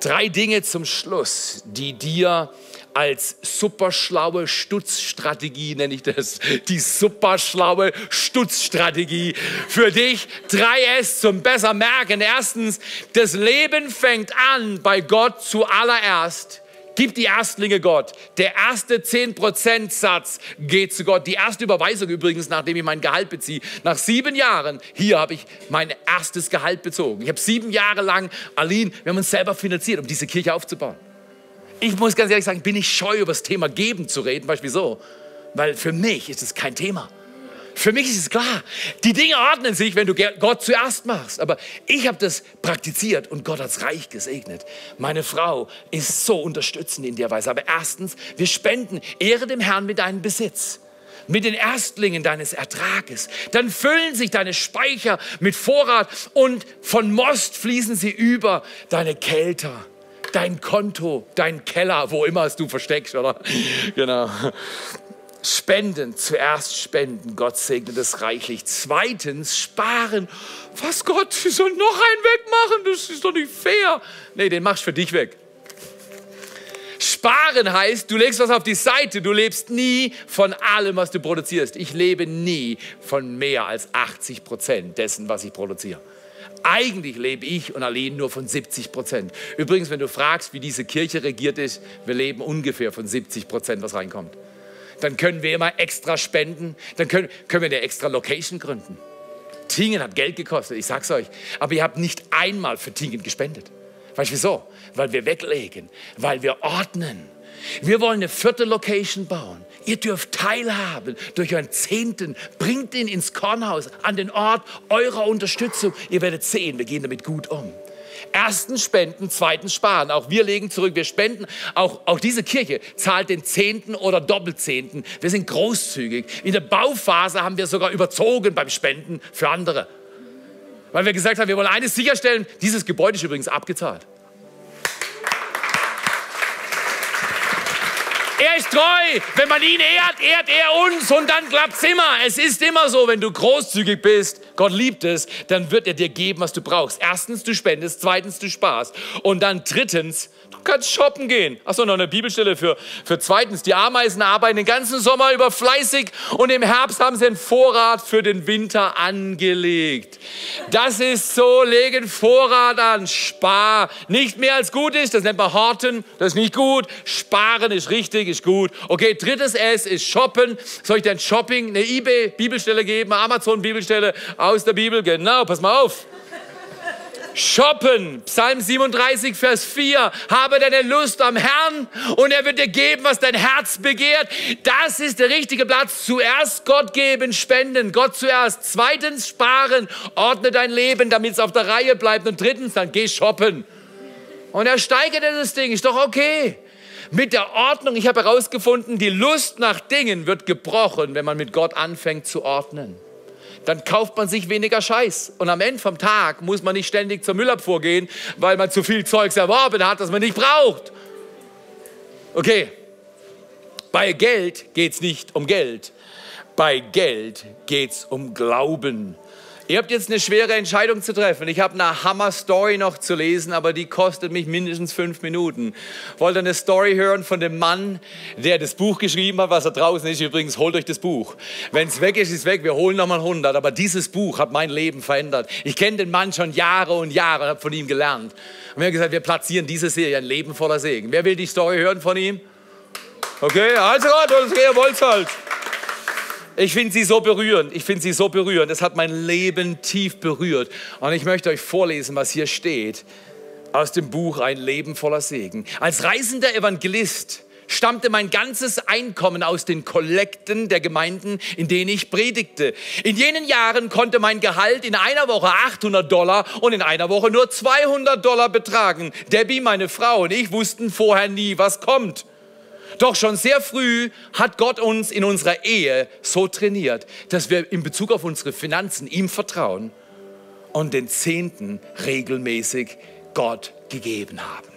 A: Drei Dinge zum Schluss, die dir als superschlaue Stutzstrategie, nenne ich das, die superschlaue Stutzstrategie für dich. Drei S zum besser merken. Erstens, das Leben fängt an bei Gott zuallererst Gib die Erstlinge Gott. Der erste 10%-Satz geht zu Gott. Die erste Überweisung übrigens, nachdem ich mein Gehalt beziehe. Nach sieben Jahren, hier habe ich mein erstes Gehalt bezogen. Ich habe sieben Jahre lang, Aline, wir haben uns selber finanziert, um diese Kirche aufzubauen. Ich muss ganz ehrlich sagen, bin ich scheu, über das Thema Geben zu reden. Beispiel so. Weil für mich ist es kein Thema. Für mich ist es klar, die Dinge ordnen sich, wenn du Gott zuerst machst. Aber ich habe das praktiziert und Gott hat es reich gesegnet. Meine Frau ist so unterstützend in der Weise. Aber erstens, wir spenden, ehre dem Herrn mit deinem Besitz mit den Erstlingen deines Ertrages. Dann füllen sich deine Speicher mit Vorrat und von Most fließen sie über deine Kälter, dein Konto, dein Keller, wo immer es du versteckst, oder? Genau. Spenden, zuerst spenden, Gott segnet es reichlich. Zweitens, sparen. Was Gott, wir sollen noch einen wegmachen, das ist doch nicht fair. Nee, den machst du für dich weg. Sparen heißt, du legst was auf die Seite, du lebst nie von allem, was du produzierst. Ich lebe nie von mehr als 80 Prozent dessen, was ich produziere. Eigentlich lebe ich und Aline nur von 70 Prozent. Übrigens, wenn du fragst, wie diese Kirche regiert ist, wir leben ungefähr von 70 Prozent, was reinkommt dann können wir immer extra spenden, dann können, können wir eine extra Location gründen. Tingen hat Geld gekostet, ich sag's euch, aber ihr habt nicht einmal für Tingen gespendet. Weißt du wieso? Weil wir weglegen, weil wir ordnen. Wir wollen eine vierte Location bauen. Ihr dürft teilhaben durch euren Zehnten. Bringt ihn ins Kornhaus, an den Ort eurer Unterstützung. Ihr werdet sehen, wir gehen damit gut um. Erstens spenden, zweitens sparen. Auch wir legen zurück, wir spenden. Auch, auch diese Kirche zahlt den Zehnten oder Doppelzehnten. Wir sind großzügig. In der Bauphase haben wir sogar überzogen beim Spenden für andere. Weil wir gesagt haben, wir wollen eines sicherstellen, dieses Gebäude ist übrigens abgezahlt. Er ist treu. Wenn man ihn ehrt, ehrt er uns und dann klappt es immer. Es ist immer so, wenn du großzügig bist, Gott liebt es, dann wird er dir geben, was du brauchst. Erstens, du spendest. Zweitens, du sparst. Und dann drittens, du kannst shoppen gehen. Achso, noch eine Bibelstelle für, für zweitens. Die Ameisen arbeiten den ganzen Sommer über fleißig und im Herbst haben sie einen Vorrat für den Winter angelegt. Das ist so, legen Vorrat an, spar. Nicht mehr als gut ist, das nennt man Horten, das ist nicht gut. Sparen ist richtig, ist gut. Okay, drittes S ist shoppen. Soll ich denn Shopping, eine eBay-Bibelstelle geben, Amazon-Bibelstelle aus der Bibel? Genau, pass mal auf. Shoppen, Psalm 37, Vers 4. Habe deine Lust am Herrn und er wird dir geben, was dein Herz begehrt. Das ist der richtige Platz. Zuerst Gott geben, spenden. Gott zuerst. Zweitens sparen. Ordne dein Leben, damit es auf der Reihe bleibt. Und drittens, dann geh shoppen. Und er steigert das Ding. Ist doch okay. Mit der Ordnung, ich habe herausgefunden, die Lust nach Dingen wird gebrochen, wenn man mit Gott anfängt zu ordnen dann kauft man sich weniger Scheiß. Und am Ende vom Tag muss man nicht ständig zur Müllabfuhr gehen, weil man zu viel Zeugs erworben hat, das man nicht braucht. Okay, bei Geld geht es nicht um Geld. Bei Geld geht es um Glauben. Ihr habt jetzt eine schwere Entscheidung zu treffen. Ich habe eine Hammer-Story noch zu lesen, aber die kostet mich mindestens fünf Minuten. Wollt ihr eine Story hören von dem Mann, der das Buch geschrieben hat, was da draußen ist? Übrigens, holt euch das Buch. Wenn es weg ist, ist es weg. Wir holen nochmal 100. Aber dieses Buch hat mein Leben verändert. Ich kenne den Mann schon Jahre und Jahre und habe von ihm gelernt. Und wir haben gesagt, wir platzieren diese Serie, ein Leben voller Segen. Wer will die Story hören von ihm? Okay, also Gott, ihr wollt halt. Ich finde sie so berührend. Ich finde sie so berührend. Es hat mein Leben tief berührt. Und ich möchte euch vorlesen, was hier steht aus dem Buch Ein Leben voller Segen. Als reisender Evangelist stammte mein ganzes Einkommen aus den Kollekten der Gemeinden, in denen ich predigte. In jenen Jahren konnte mein Gehalt in einer Woche 800 Dollar und in einer Woche nur 200 Dollar betragen. Debbie, meine Frau und ich wussten vorher nie, was kommt. Doch schon sehr früh hat Gott uns in unserer Ehe so trainiert, dass wir in Bezug auf unsere Finanzen ihm vertrauen und den Zehnten regelmäßig Gott gegeben haben.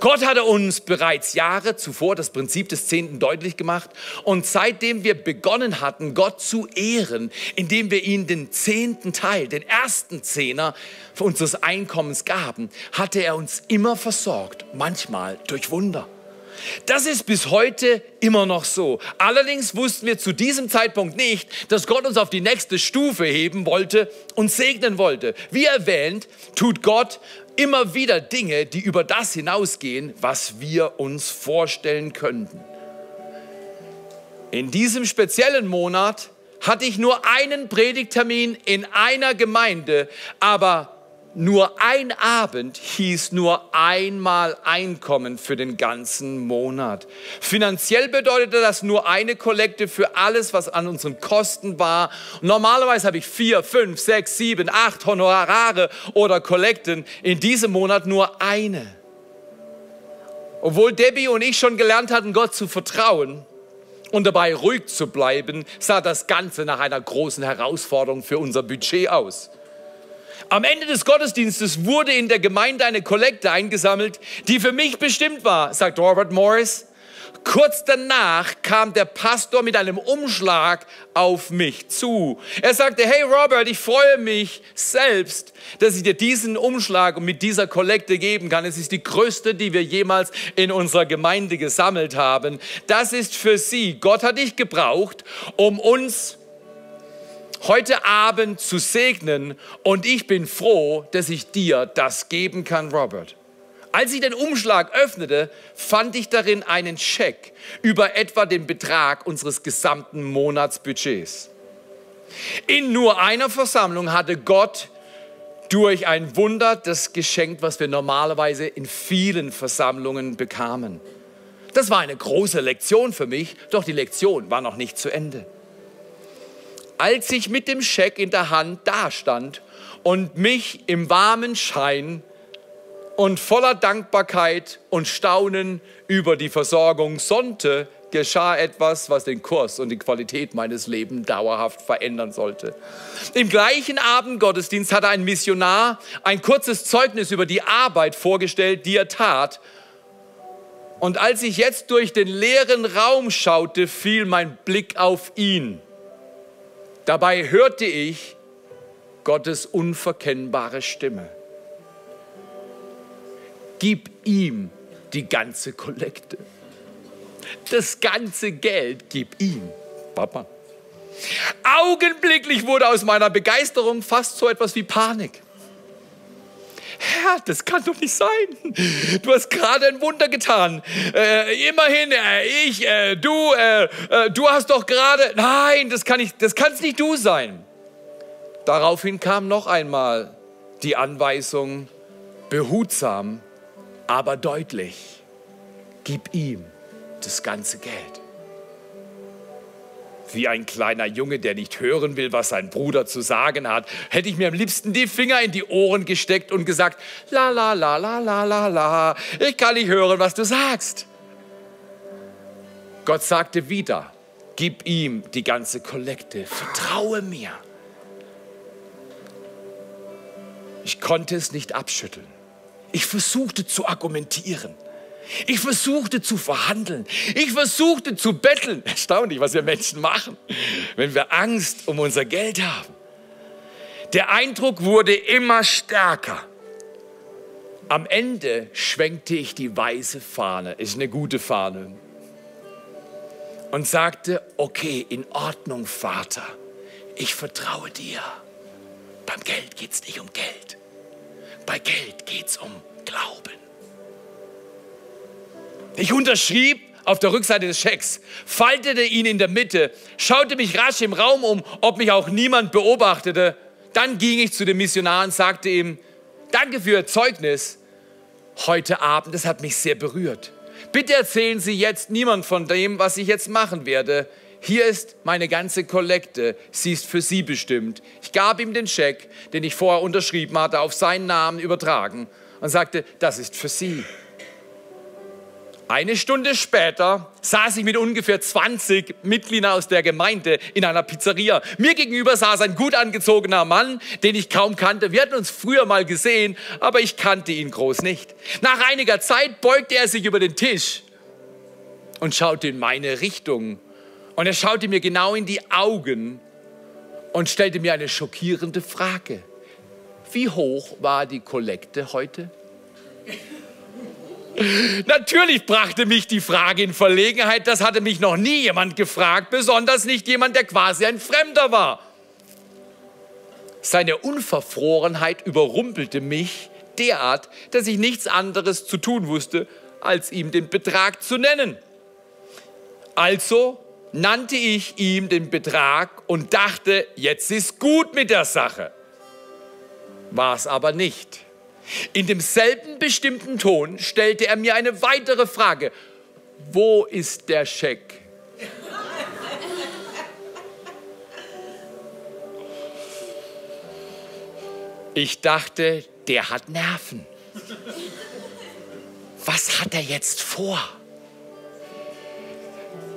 A: Gott hatte uns bereits Jahre zuvor das Prinzip des Zehnten deutlich gemacht und seitdem wir begonnen hatten, Gott zu ehren, indem wir ihm den zehnten Teil, den ersten Zehner unseres Einkommens gaben, hatte er uns immer versorgt, manchmal durch Wunder. Das ist bis heute immer noch so. Allerdings wussten wir zu diesem Zeitpunkt nicht, dass Gott uns auf die nächste Stufe heben wollte und segnen wollte. Wie erwähnt, tut Gott immer wieder Dinge, die über das hinausgehen, was wir uns vorstellen könnten. In diesem speziellen Monat hatte ich nur einen Predigtermin in einer Gemeinde, aber nur ein Abend hieß nur einmal Einkommen für den ganzen Monat. Finanziell bedeutete das nur eine Kollekte für alles, was an unseren Kosten war. Normalerweise habe ich vier, fünf, sechs, sieben, acht Honorare oder Kollekten. In diesem Monat nur eine. Obwohl Debbie und ich schon gelernt hatten, Gott zu vertrauen, und dabei ruhig zu bleiben, sah das Ganze nach einer großen Herausforderung für unser Budget aus. Am Ende des Gottesdienstes wurde in der Gemeinde eine Kollekte eingesammelt, die für mich bestimmt war, sagt Robert Morris. Kurz danach kam der Pastor mit einem Umschlag auf mich zu. Er sagte, hey Robert, ich freue mich selbst, dass ich dir diesen Umschlag mit dieser Kollekte geben kann. Es ist die größte, die wir jemals in unserer Gemeinde gesammelt haben. Das ist für Sie. Gott hat dich gebraucht, um uns heute Abend zu segnen und ich bin froh, dass ich dir das geben kann, Robert. Als ich den Umschlag öffnete, fand ich darin einen Scheck über etwa den Betrag unseres gesamten Monatsbudgets. In nur einer Versammlung hatte Gott durch ein Wunder das geschenkt, was wir normalerweise in vielen Versammlungen bekamen. Das war eine große Lektion für mich, doch die Lektion war noch nicht zu Ende als ich mit dem Scheck in der Hand dastand und mich im warmen Schein und voller Dankbarkeit und Staunen über die Versorgung sonnte, geschah etwas, was den Kurs und die Qualität meines Lebens dauerhaft verändern sollte. Im gleichen Abendgottesdienst hatte ein Missionar ein kurzes Zeugnis über die Arbeit vorgestellt, die er tat. Und als ich jetzt durch den leeren Raum schaute, fiel mein Blick auf ihn. Dabei hörte ich Gottes unverkennbare Stimme. Gib ihm die ganze Kollekte. Das ganze Geld gib ihm, Papa. Augenblicklich wurde aus meiner Begeisterung fast so etwas wie Panik. Herr, das kann doch nicht sein. Du hast gerade ein Wunder getan. Äh, immerhin, äh, ich, äh, du, äh, äh, du hast doch gerade. Nein, das kann nicht, das kann es nicht du sein. Daraufhin kam noch einmal die Anweisung, behutsam, aber deutlich, gib ihm das ganze Geld wie ein kleiner Junge, der nicht hören will, was sein Bruder zu sagen hat, hätte ich mir am liebsten die Finger in die Ohren gesteckt und gesagt, la la la la la la la, ich kann nicht hören, was du sagst. Gott sagte wieder, gib ihm die ganze Kollekte, vertraue mir. Ich konnte es nicht abschütteln. Ich versuchte zu argumentieren. Ich versuchte zu verhandeln. Ich versuchte zu betteln. Erstaunlich, was wir Menschen machen, wenn wir Angst um unser Geld haben. Der Eindruck wurde immer stärker. Am Ende schwenkte ich die weiße Fahne, ist eine gute Fahne, und sagte, okay, in Ordnung, Vater, ich vertraue dir. Beim Geld geht es nicht um Geld. Bei Geld geht es um Glauben. Ich unterschrieb auf der Rückseite des Schecks, faltete ihn in der Mitte, schaute mich rasch im Raum um, ob mich auch niemand beobachtete. Dann ging ich zu dem Missionar und sagte ihm, danke für Ihr Zeugnis heute Abend, das hat mich sehr berührt. Bitte erzählen Sie jetzt niemand von dem, was ich jetzt machen werde. Hier ist meine ganze Kollekte, sie ist für Sie bestimmt. Ich gab ihm den Scheck, den ich vorher unterschrieben hatte, auf seinen Namen übertragen und sagte, das ist für Sie. Eine Stunde später saß ich mit ungefähr 20 Mitgliedern aus der Gemeinde in einer Pizzeria. Mir gegenüber saß ein gut angezogener Mann, den ich kaum kannte. Wir hatten uns früher mal gesehen, aber ich kannte ihn groß nicht. Nach einiger Zeit beugte er sich über den Tisch und schaute in meine Richtung. Und er schaute mir genau in die Augen und stellte mir eine schockierende Frage. Wie hoch war die Kollekte heute? Natürlich brachte mich die Frage in Verlegenheit, das hatte mich noch nie jemand gefragt, besonders nicht jemand, der quasi ein Fremder war. Seine Unverfrorenheit überrumpelte mich derart, dass ich nichts anderes zu tun wusste, als ihm den Betrag zu nennen. Also nannte ich ihm den Betrag und dachte, jetzt ist gut mit der Sache. War es aber nicht. In demselben bestimmten Ton stellte er mir eine weitere Frage. Wo ist der Scheck? Ich dachte, der hat Nerven. Was hat er jetzt vor?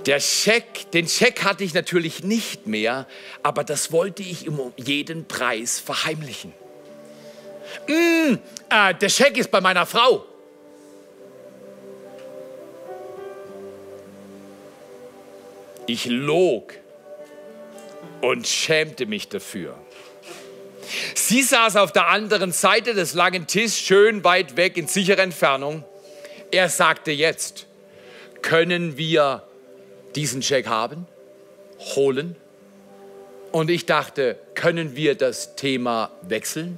A: Der Scheck, den Scheck hatte ich natürlich nicht mehr, aber das wollte ich um jeden Preis verheimlichen. Mm, äh, der Scheck ist bei meiner Frau. Ich log und schämte mich dafür. Sie saß auf der anderen Seite des langen Tisches, schön weit weg in sicherer Entfernung. Er sagte jetzt, können wir diesen Scheck haben, holen? Und ich dachte, können wir das Thema wechseln?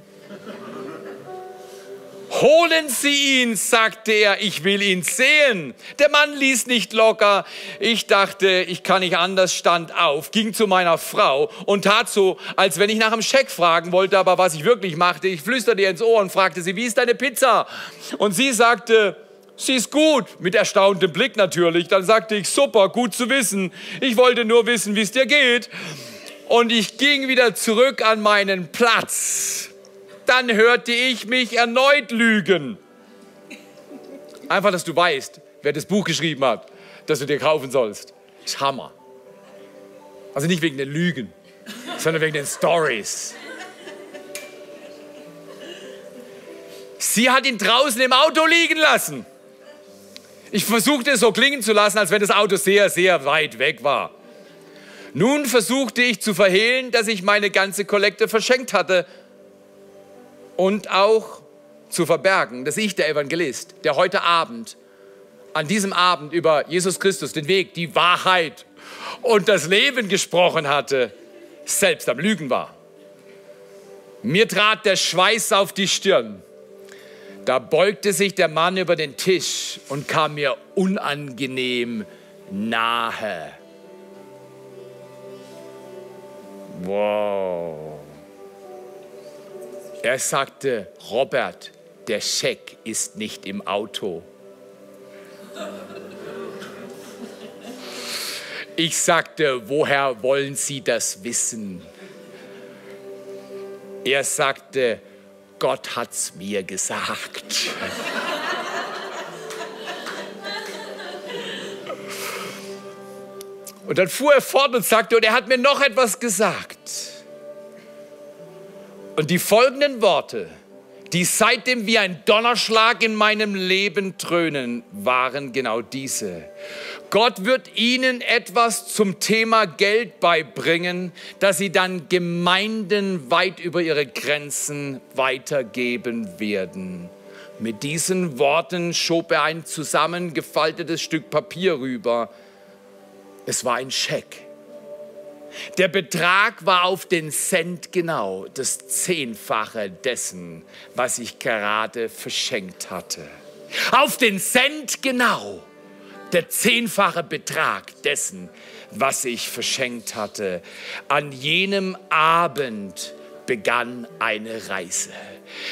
A: Holen Sie ihn, sagte er, ich will ihn sehen. Der Mann ließ nicht locker. Ich dachte, ich kann nicht anders, stand auf, ging zu meiner Frau und tat so, als wenn ich nach einem Scheck fragen wollte, aber was ich wirklich machte, ich flüsterte ihr ins Ohr und fragte sie, wie ist deine Pizza? Und sie sagte, sie ist gut, mit erstauntem Blick natürlich. Dann sagte ich, super, gut zu wissen. Ich wollte nur wissen, wie es dir geht. Und ich ging wieder zurück an meinen Platz dann hörte ich mich erneut lügen. Einfach, dass du weißt, wer das Buch geschrieben hat, das du dir kaufen sollst. Ist Hammer. Also nicht wegen den Lügen, sondern wegen den Stories. Sie hat ihn draußen im Auto liegen lassen. Ich versuchte es so klingen zu lassen, als wenn das Auto sehr, sehr weit weg war. Nun versuchte ich zu verhehlen, dass ich meine ganze Kollekte verschenkt hatte und auch zu verbergen, dass ich, der Evangelist, der heute Abend, an diesem Abend über Jesus Christus, den Weg, die Wahrheit und das Leben gesprochen hatte, selbst am Lügen war. Mir trat der Schweiß auf die Stirn. Da beugte sich der Mann über den Tisch und kam mir unangenehm nahe. Wow. Er sagte, Robert, der Scheck ist nicht im Auto. Ich sagte, woher wollen Sie das wissen? Er sagte, Gott hat's mir gesagt. Und dann fuhr er fort und sagte, und er hat mir noch etwas gesagt. Und die folgenden Worte, die seitdem wie ein Donnerschlag in meinem Leben dröhnen, waren genau diese. Gott wird ihnen etwas zum Thema Geld beibringen, das sie dann Gemeinden weit über ihre Grenzen weitergeben werden. Mit diesen Worten schob er ein zusammengefaltetes Stück Papier rüber. Es war ein Scheck. Der Betrag war auf den Cent genau das Zehnfache dessen, was ich gerade verschenkt hatte. Auf den Cent genau der zehnfache Betrag dessen, was ich verschenkt hatte. An jenem Abend begann eine Reise.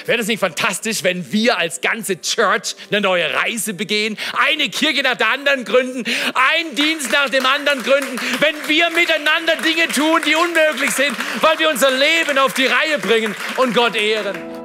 A: Wäre das nicht fantastisch, wenn wir als ganze Church eine neue Reise begehen, eine Kirche nach der anderen gründen, einen Dienst nach dem anderen gründen, wenn wir miteinander Dinge tun, die unmöglich sind, weil wir unser Leben auf die Reihe bringen und Gott ehren?